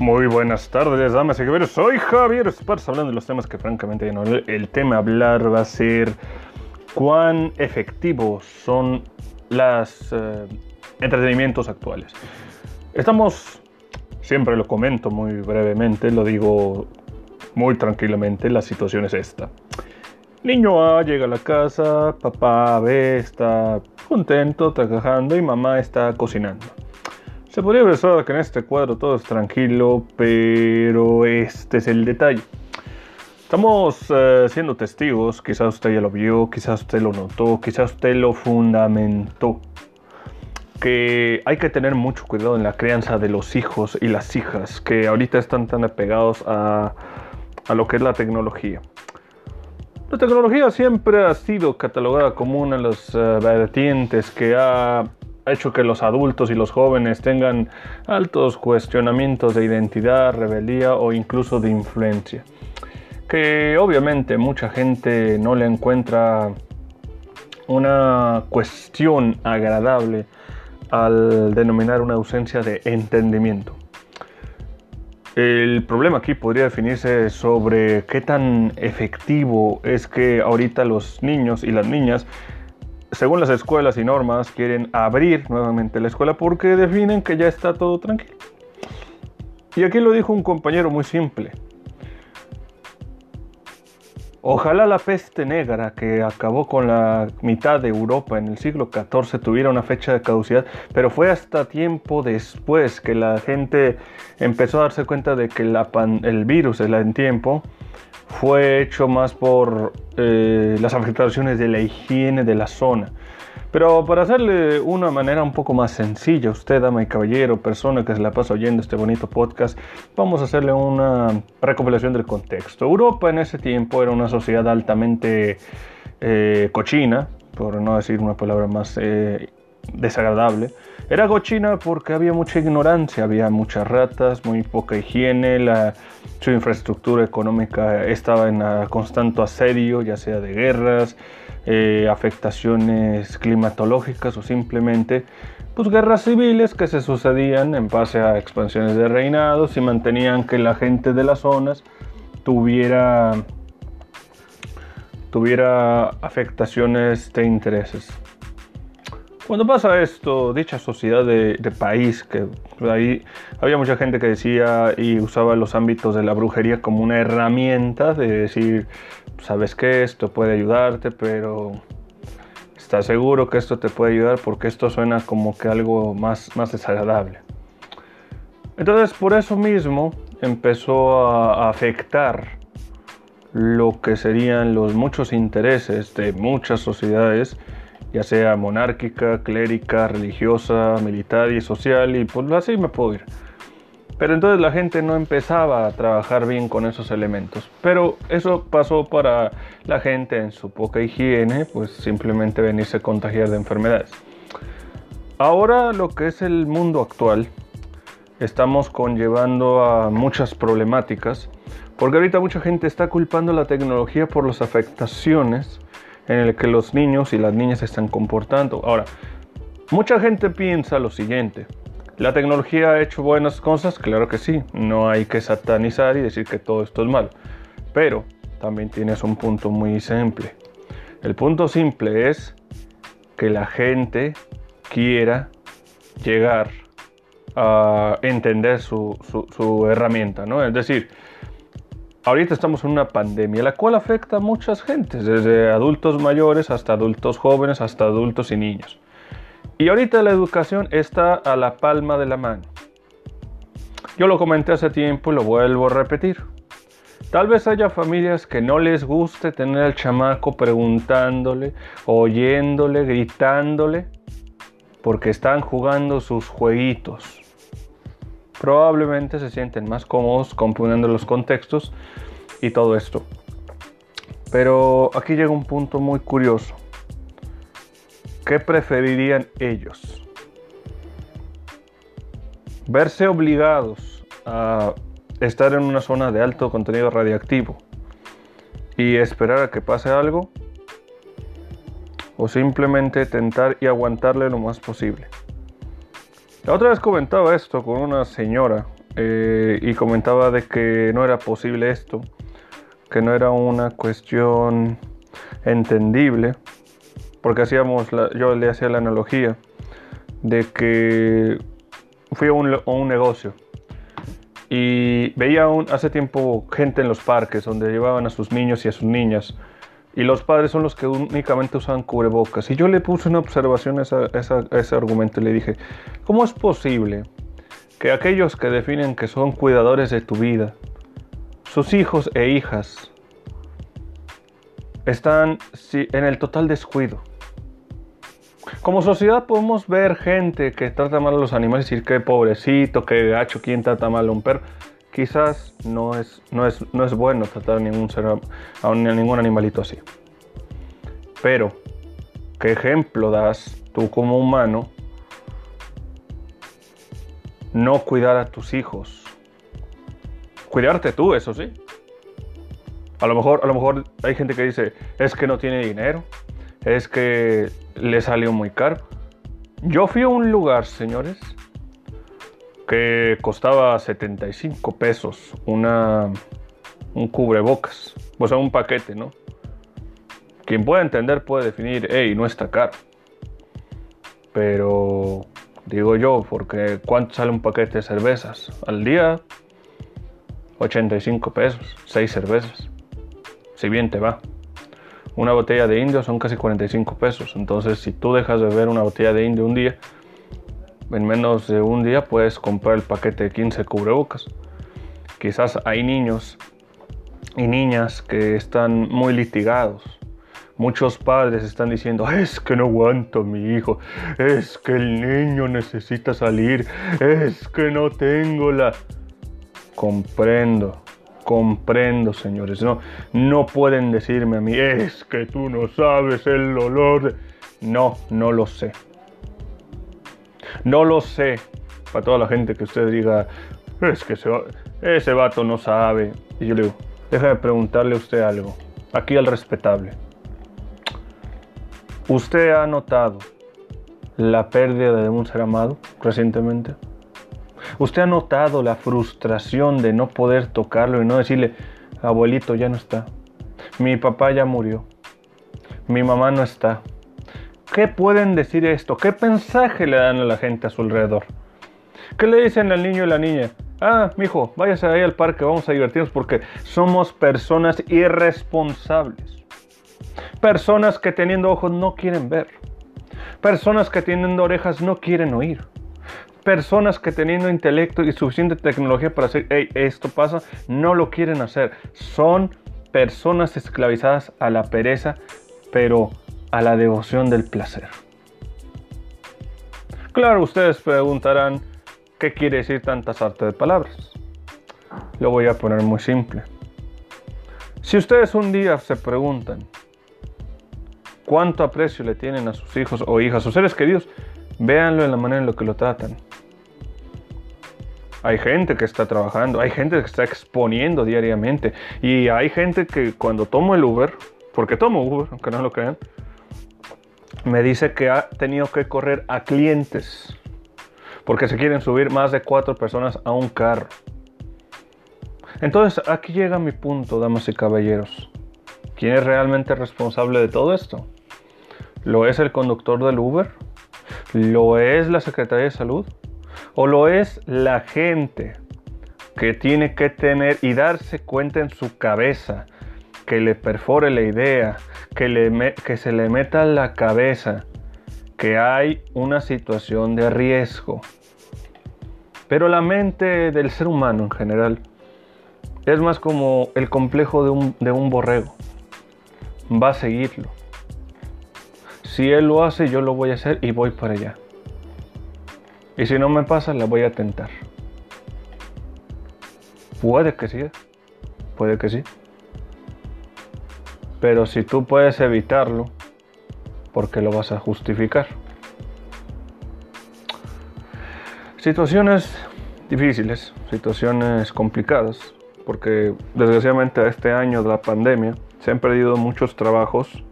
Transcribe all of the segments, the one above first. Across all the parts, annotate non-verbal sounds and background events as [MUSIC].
Muy buenas tardes, damas y caballeros. Soy Javier Esparza hablando de los temas que francamente. El tema a hablar va a ser cuán efectivos son los eh, entretenimientos actuales. Estamos, siempre lo comento muy brevemente, lo digo muy tranquilamente, la situación es esta. Niño A llega a la casa, papá B está contento, trabajando y mamá está cocinando. Se podría pensar que en este cuadro todo es tranquilo, pero este es el detalle. Estamos eh, siendo testigos, quizás usted ya lo vio, quizás usted lo notó, quizás usted lo fundamentó, que hay que tener mucho cuidado en la crianza de los hijos y las hijas que ahorita están tan apegados a, a lo que es la tecnología. La tecnología siempre ha sido catalogada como una de las eh, vertientes que ha hecho que los adultos y los jóvenes tengan altos cuestionamientos de identidad, rebeldía o incluso de influencia. Que obviamente mucha gente no le encuentra una cuestión agradable al denominar una ausencia de entendimiento. El problema aquí podría definirse sobre qué tan efectivo es que ahorita los niños y las niñas según las escuelas y normas, quieren abrir nuevamente la escuela porque definen que ya está todo tranquilo. Y aquí lo dijo un compañero muy simple. Ojalá la peste negra que acabó con la mitad de Europa en el siglo XIV tuviera una fecha de caducidad, pero fue hasta tiempo después que la gente empezó a darse cuenta de que el virus en tiempo fue hecho más por eh, las afectaciones de la higiene de la zona. Pero para hacerle una manera un poco más sencilla, usted, dama y caballero, persona que se la pasa oyendo este bonito podcast, vamos a hacerle una recopilación del contexto. Europa en ese tiempo era una sociedad altamente eh, cochina, por no decir una palabra más eh, desagradable. Era cochina porque había mucha ignorancia, había muchas ratas, muy poca higiene, la, su infraestructura económica estaba en constante asedio, ya sea de guerras, eh, afectaciones climatológicas o simplemente pues, guerras civiles que se sucedían en base a expansiones de reinados y mantenían que la gente de las zonas tuviera, tuviera afectaciones de intereses. Cuando pasa esto, dicha sociedad de, país, que ahí había mucha gente que decía y usaba los ámbitos de la brujería como una herramienta de decir, sabes que esto puede ayudarte, pero estás seguro que esto te puede ayudar porque esto suena como que algo más, más desagradable. Entonces, por eso mismo empezó a afectar lo que serían los muchos intereses de muchas sociedades ya sea monárquica, clérica, religiosa, militar y social, y pues así me puedo ir. Pero entonces la gente no empezaba a trabajar bien con esos elementos. Pero eso pasó para la gente en su poca higiene, pues simplemente venirse a contagiar de enfermedades. Ahora lo que es el mundo actual, estamos conllevando a muchas problemáticas, porque ahorita mucha gente está culpando la tecnología por las afectaciones en el que los niños y las niñas se están comportando. Ahora, mucha gente piensa lo siguiente. ¿La tecnología ha hecho buenas cosas? Claro que sí. No hay que satanizar y decir que todo esto es malo. Pero también tienes un punto muy simple. El punto simple es que la gente quiera llegar a entender su, su herramienta, ¿no? Es decir, ahorita estamos en una pandemia, la cual afecta a muchas gentes, desde adultos mayores hasta adultos jóvenes, hasta adultos y niños. Y ahorita la educación está a la palma de la mano. Yo lo comenté hace tiempo y lo vuelvo a repetir. Tal vez haya familias que no les guste tener al chamaco preguntándole, oyéndole, gritándole, porque están jugando sus jueguitos probablemente se sienten más cómodos componiendo los contextos y todo esto. Pero aquí llega un punto muy curioso. ¿Qué preferirían ellos? Verse obligados a estar en una zona de alto contenido radiactivo y esperar a que pase algo o simplemente tentar y aguantarle lo más posible. La otra vez comentaba esto con una señora eh, y comentaba de que no era posible esto, que no era una cuestión entendible, porque hacíamos yo le hacía la analogía de que fui a un, a un negocio y veía hace tiempo gente en los parques donde llevaban a sus niños y a sus niñas y los padres son los que únicamente usan cubrebocas. Y yo le puse una observación a, ese argumento y le dije, ¿cómo es posible que aquellos que definen que son cuidadores de tu vida, sus hijos e hijas, están en el total descuido? Como sociedad podemos ver gente que trata mal a los animales y decir que pobrecito, que gacho, quién trata mal a un perro quizás no es, no es, no es bueno tratar a ningún, ser, a ningún animalito así. Pero, ¿qué ejemplo das tú como humano no cuidar a tus hijos? Cuidarte tú, eso sí. A lo mejor, a lo mejor hay gente que dice, es que no tiene dinero, es que le salió muy caro. Yo fui a un lugar, señores, que costaba 75 pesos una, un cubrebocas, o sea, un paquete, ¿no? Quien pueda entender puede definir, hey, no está caro. Pero digo yo, porque ¿cuánto sale un paquete de cervezas? Al día, 85 pesos, 6 cervezas. Si bien te va. Una botella de indio son casi 45 pesos. Entonces, si tú dejas de beber una botella de indio un día, en menos de un día puedes comprar el paquete de 15 cubrebocas. Quizás hay niños y niñas que están muy litigados. Muchos padres están diciendo, es que no aguanto a mi hijo, es que el niño necesita salir, es que no tengo la... Comprendo, comprendo, señores. No, no pueden decirme a mí, es que tú no sabes el olor. No, no lo sé. No lo sé. Para toda la gente que usted diga, es que ese, ese vato no sabe. Y yo le digo, déjame preguntarle a usted algo. Aquí al respetable. ¿Usted ha notado la pérdida de un ser amado recientemente? ¿Usted ha notado la frustración de no poder tocarlo y no decirle, abuelito ya no está? Mi papá ya murió. Mi mamá no está. ¿Qué pueden decir esto? ¿Qué mensaje le dan a la gente a su alrededor? ¿Qué le dicen al niño y la niña? Ah, mijo, váyase ahí al parque, vamos a divertirnos porque somos personas irresponsables. Personas que teniendo ojos no quieren ver. Personas que teniendo orejas no quieren oír. Personas que teniendo intelecto y suficiente tecnología para decir, hey, esto pasa, no lo quieren hacer. Son personas esclavizadas a la pereza, pero a la devoción del placer. Claro, ustedes preguntarán, ¿qué quiere decir tantas artes de palabras? Lo voy a poner muy simple. Si ustedes un día se preguntan cuánto aprecio le tienen a sus hijos o hijas, a sus seres queridos, véanlo en la manera en la que lo tratan. Hay gente que está trabajando, hay gente que está exponiendo diariamente y hay gente que cuando tomo el Uber, porque tomo Uber, aunque no lo crean, me dice que ha tenido que correr a clientes porque se quieren subir más de cuatro personas a un carro. Entonces aquí llega mi punto, damas y caballeros. ¿Quién es realmente responsable de todo esto? ¿Lo es el conductor del Uber? ¿Lo es la Secretaría de Salud? ¿O lo es la gente que tiene que tener y darse cuenta en su cabeza que le perfore la idea que, le que se le meta en la cabeza que hay una situación de riesgo. Pero la mente del ser humano en general es más como el complejo de un, de un borrego. Va a seguirlo. Si él lo hace, yo lo voy a hacer y voy para allá. Y si no me pasa, la voy a tentar. Puede que sí. Puede que sí. Pero si tú puedes evitarlo, ¿por qué lo vas a justificar? Situaciones difíciles, situaciones complicadas, porque desgraciadamente este año de la pandemia se han perdido muchos trabajos,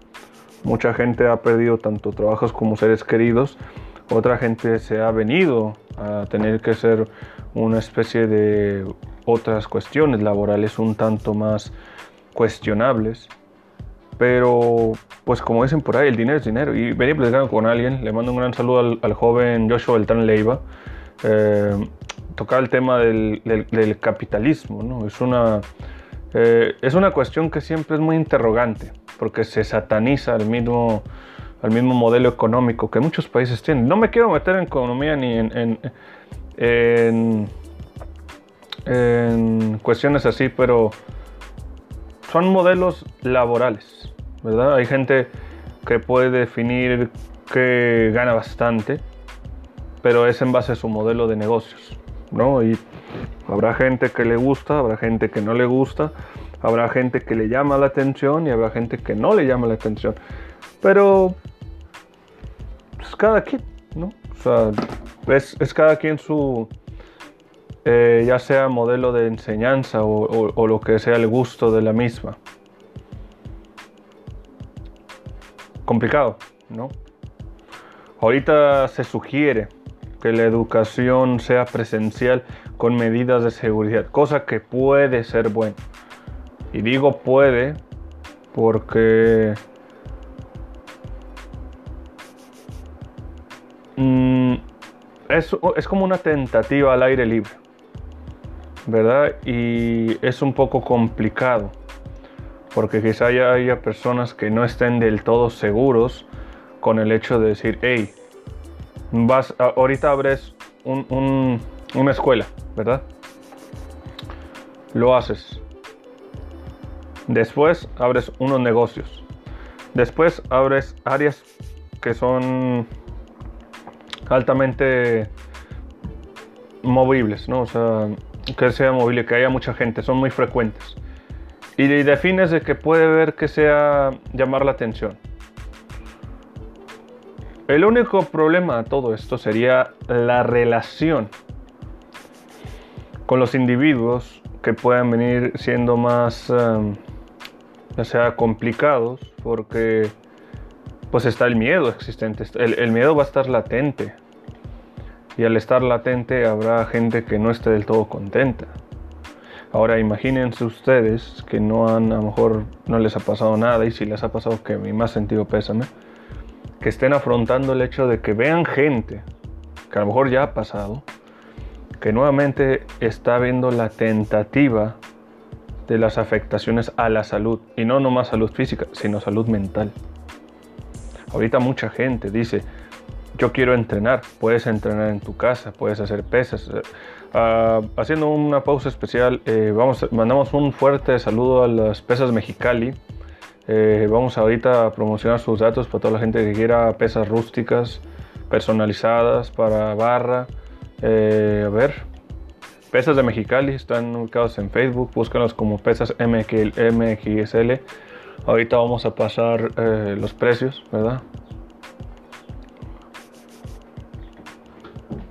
mucha gente ha perdido tanto trabajos como seres queridos, otra gente se ha venido a tener que ser una especie de otras cuestiones laborales un tanto más cuestionables. Pero, pues como dicen por ahí, el dinero es dinero. Y venía platicando con alguien, le mando un gran saludo al, joven Joshua Beltrán Leiva. Eh, el tema del, capitalismo, ¿no? Es una, eh, es una cuestión que siempre es muy interrogante, porque se sataniza el mismo, al mismo modelo económico que muchos países tienen. No me quiero meter en economía ni en, en, en cuestiones así, pero son modelos laborales, ¿verdad? Hay gente que puede definir que gana bastante, pero es en base a su modelo de negocios, ¿no? Y habrá gente que le gusta, habrá gente que no le gusta, habrá gente que le llama la atención y habrá gente que no le llama la atención. Pero pues cada quien, ¿no? O sea, es, es cada quien su, eh, ya sea modelo de enseñanza o, lo que sea el gusto de la misma. Complicado, ¿no? Ahorita se sugiere que la educación sea presencial con medidas de seguridad, cosa que puede ser bueno. Y digo puede porque mm, es como una tentativa al aire libre. ¿Verdad? Y es un poco complicado, porque quizá haya, personas que no estén del todo seguros con el hecho de decir, hey, vas, ahorita abres una escuela, ¿verdad? Lo haces. Después abres unos negocios. Después abres áreas que son altamente movibles, ¿no? O sea, que sea móvil, que haya mucha gente, son muy frecuentes. Y defines de que puede ver que sea llamar la atención. El único problema de todo esto sería la relación con los individuos que puedan venir siendo más, ya sea complicados, porque pues está el miedo existente, el miedo va a estar latente, y al estar latente habrá gente que no esté del todo contenta. Ahora imagínense ustedes que no han, a lo mejor no les ha pasado nada y si les ha pasado que mi más sentido pésame, que estén afrontando el hecho de que vean gente, que a lo mejor ya ha pasado, que nuevamente está viendo la tentativa de las afectaciones a la salud, y no nomás salud física, sino salud mental. Ahorita mucha gente dice, yo quiero entrenar, puedes entrenar en tu casa, puedes hacer pesas. Eh, ah, haciendo una pausa especial, eh, vamos, mandamos un fuerte saludo a las pesas Mexicali. Eh, vamos ahorita a promocionar sus datos para toda la gente que quiera pesas rústicas, personalizadas para barra. a ver, pesas de Mexicali están ubicados en Facebook, búscanos como pesas MXL. Ahorita vamos a pasar los precios, ¿verdad?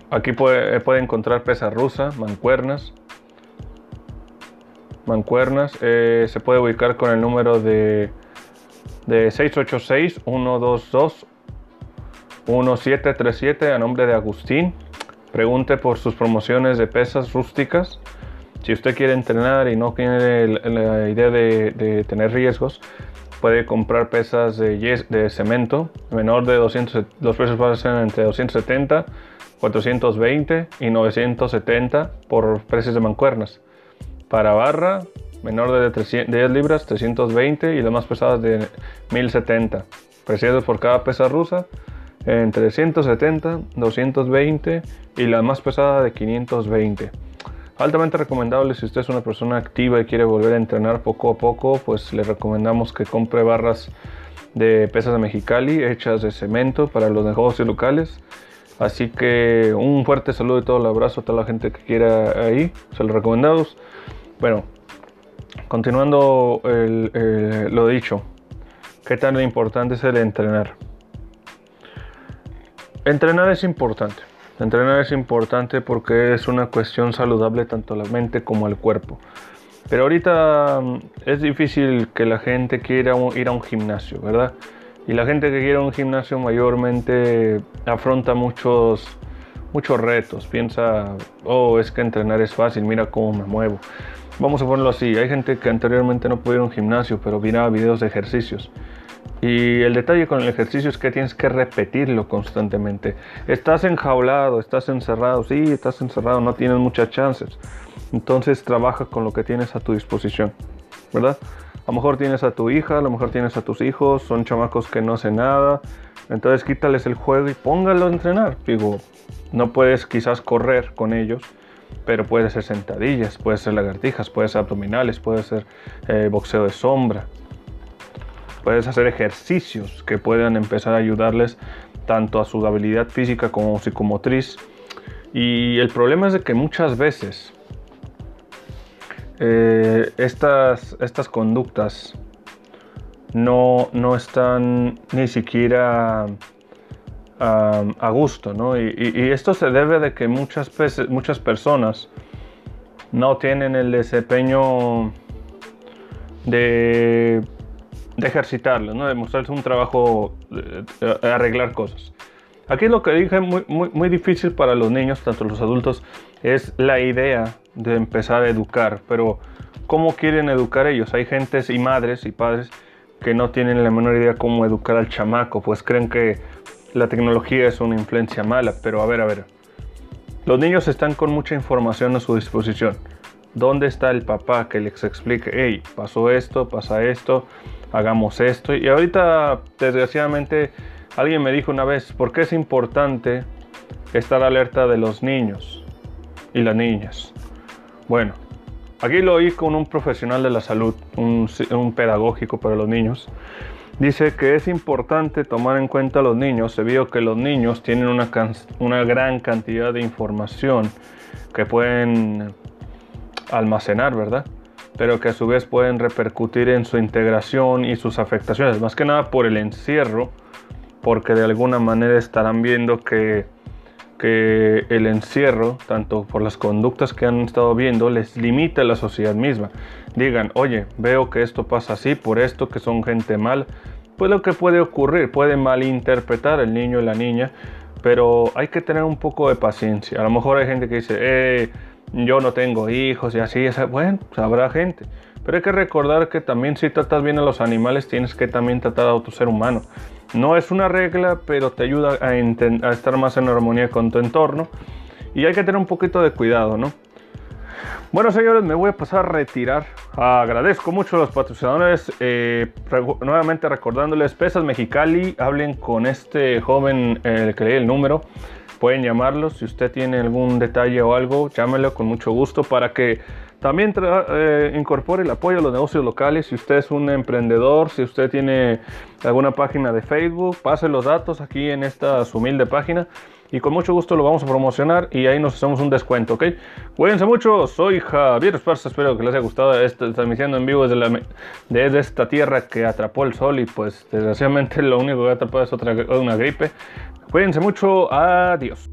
Aquí puede, puede encontrar pesa rusa, mancuernas. Mancuernas. Eh, se puede ubicar con el número de, de 686-122-1737 a nombre de Agustín. Pregunte por sus promociones de pesas rústicas. Si usted quiere entrenar y no tiene la idea de, tener riesgos, puede comprar pesas de, de cemento menor de 200. Los precios van a ser entre 270 420 y 970 por precios de mancuernas. Para barra, menor de 10 libras, 320 y las más pesadas de 1070. Precios por cada pesa rusa, entre 170, 220 y la más pesada de 520. Altamente recomendable si usted es una persona activa y quiere volver a entrenar poco a poco, pues le recomendamos que compre barras de pesas de Mexicali hechas de cemento para los negocios locales Así que un fuerte saludo y todo el abrazo a toda la gente que quiera ahí, se los recomendados. Bueno, continuando lo dicho, ¿qué tan importante es el entrenar? Entrenar es importante. Entrenar es importante porque es una cuestión saludable tanto a la mente como al cuerpo. Pero ahorita mm, es difícil que la gente quiera ir a un gimnasio, ¿verdad? Y la gente que quiere un gimnasio mayormente afronta muchos, muchos retos. Piensa, oh, es que entrenar es fácil, mira cómo me muevo. Vamos a ponerlo así, hay gente que anteriormente no podía ir un gimnasio, pero miraba videos de ejercicios. Y el detalle con el ejercicio es que tienes que repetirlo constantemente. Estás enjaulado, estás encerrado, sí, estás encerrado, no tienes muchas chances. Entonces trabaja con lo que tienes a tu disposición, ¿verdad? A lo mejor tienes a tu hija, a lo mejor tienes a tus hijos, son chamacos que no hacen nada. Entonces quítales el juego y póngalo a entrenar. Digo, no puedes quizás correr con ellos, pero puede ser sentadillas, puede ser lagartijas, puede ser abdominales, puede ser eh, boxeo de sombra. Puedes hacer ejercicios que puedan empezar a ayudarles tanto a su habilidad física como psicomotriz. Y el problema es de que muchas veces eh, estas, estas conductas no, no están ni siquiera a gusto, ¿no? Y, esto se debe de que muchas, muchas personas no tienen el desempeño de, ejercitarlo, ¿no? De mostrarles un trabajo, de, arreglar cosas. Aquí lo que dije muy, muy, muy difícil para los niños, tanto los adultos, es la idea de empezar a educar, pero ¿cómo quieren educar ellos? Hay gentes y madres y padres que no tienen la menor idea cómo educar al chamaco, pues creen que la tecnología es una influencia mala, pero a ver, a ver. Los niños están con mucha información a su disposición. ¿Dónde está el papá que les explique, hey, pasó esto, pasa esto, hagamos esto? Y ahorita, desgraciadamente, alguien me dijo una vez, ¿por qué es importante estar alerta de los niños y las niñas? Bueno, aquí lo oí con un profesional de la salud, un, pedagógico para los niños. Dice que es importante tomar en cuenta a los niños debido a que los niños tienen una gran cantidad de información que pueden almacenar, ¿verdad? Pero que a su vez pueden repercutir en su integración y sus afectaciones, más que nada por el encierro, porque de alguna manera estarán viendo que que el encierro, tanto por las conductas que han estado viendo, les limita a la sociedad misma. Digan, oye, veo que esto pasa así, por esto que son gente mal, pues lo que puede ocurrir, puede malinterpretar el niño y la niña, pero hay que tener un poco de paciencia. A lo mejor hay gente que dice, eh, yo no tengo hijos y así, bueno, habrá gente. Pero hay que recordar que también si tratas bien a los animales, tienes que también tratar a tu ser humano. No es una regla, pero te ayuda a, estar más en armonía con tu entorno. Y hay que tener un poquito de cuidado, ¿no? Bueno, señores, me voy a pasar a retirar. Agradezco mucho a los patrocinadores. Eh, nuevamente recordándoles, Pesas Mexicali, hablen con este joven el que leí el número. Pueden llamarlo. Si usted tiene algún detalle o algo, llámelo con mucho gusto para que también eh, incorpore el apoyo a los negocios locales. Si usted es un emprendedor, si usted tiene alguna página de Facebook, pase los datos aquí en esta humilde página y con mucho gusto lo vamos a promocionar y ahí nos hacemos un descuento, ¿ok? Cuídense mucho, soy Javier Esparza, espero que les haya gustado esta transmisión en vivo desde, la, desde esta tierra que atrapó el sol y pues desgraciadamente [LAUGHS] lo único que ha atrapado es otra, una gripe. Cuídense mucho, adiós.